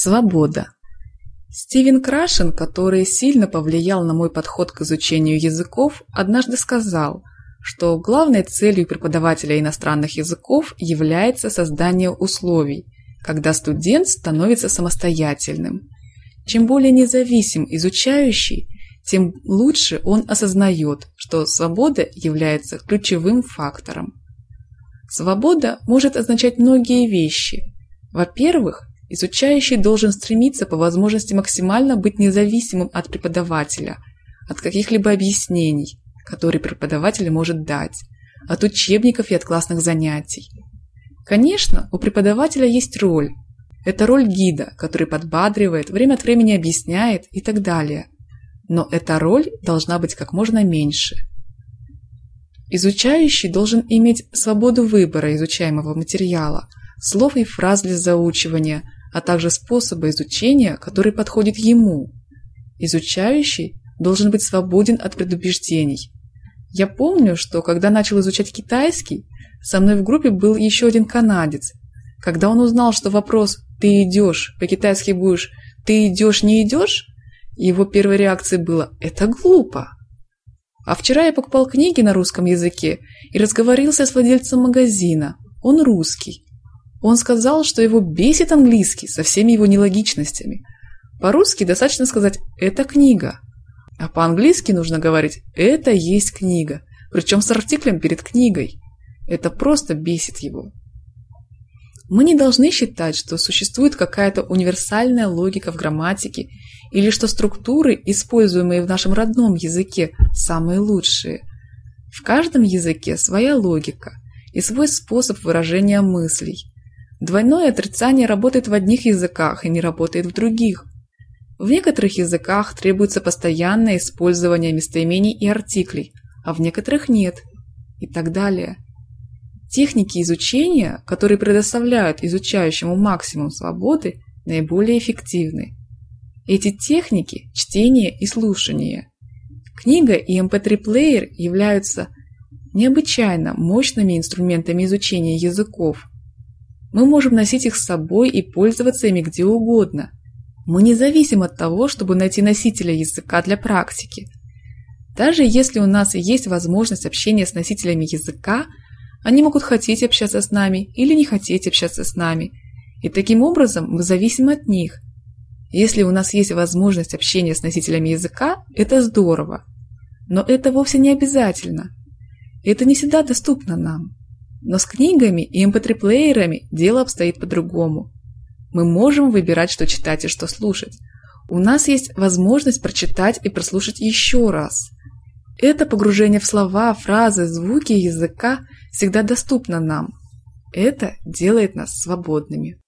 Свобода. Стивен Крашен, который сильно повлиял на мой подход к изучению языков, однажды сказал, что главной целью преподавателя иностранных языков является создание условий, когда студент становится самостоятельным. Чем более независим изучающий, тем лучше он осознает, что свобода является ключевым фактором. Свобода может означать многие вещи. Во-первых, Изучающий должен стремиться по возможности максимально быть независимым от преподавателя, от каких-либо объяснений, которые преподаватель может дать, от учебников и от классных занятий. Конечно, у преподавателя есть роль. Это роль гида, который подбадривает, время от времени объясняет и так далее. Но эта роль должна быть как можно меньше. Изучающий должен иметь свободу выбора изучаемого материала, слов и фраз для заучивания – а также способа изучения, который подходит ему. Изучающий должен быть свободен от предубеждений. Я помню, что когда начал изучать китайский, со мной в группе был еще один канадец. Когда он узнал, что вопрос «ты идешь» по-китайски будешь «ты идешь, не идешь», его первой реакцией было «это глупо». А вчера я покупал книги на русском языке и разговорился с владельцем магазина. Он русский. Он сказал, что его бесит английский со всеми его нелогичностями. По-русски достаточно сказать «это книга», а по-английски нужно говорить «это есть книга», причем с артиклем перед книгой. Это просто бесит его. Мы не должны считать, что существует какая-то универсальная логика в грамматике или что структуры, используемые в нашем родном языке, самые лучшие. В каждом языке своя логика и свой способ выражения мыслей – Двойное отрицание работает в одних языках и не работает в других. В некоторых языках требуется постоянное использование местоимений и артиклей, а в некоторых нет. И так далее. Техники изучения, которые предоставляют изучающему максимум свободы, наиболее эффективны. Эти техники – чтение и слушание. Книга и MP3-плеер эм являются необычайно мощными инструментами изучения языков – мы можем носить их с собой и пользоваться ими где угодно. Мы не зависим от того, чтобы найти носителя языка для практики. Даже если у нас есть возможность общения с носителями языка, они могут хотеть общаться с нами или не хотеть общаться с нами. И таким образом мы зависим от них. Если у нас есть возможность общения с носителями языка, это здорово. Но это вовсе не обязательно. Это не всегда доступно нам. Но с книгами и mp3-плеерами эм дело обстоит по-другому. Мы можем выбирать, что читать и что слушать. У нас есть возможность прочитать и прослушать еще раз. Это погружение в слова, фразы, звуки языка всегда доступно нам. Это делает нас свободными.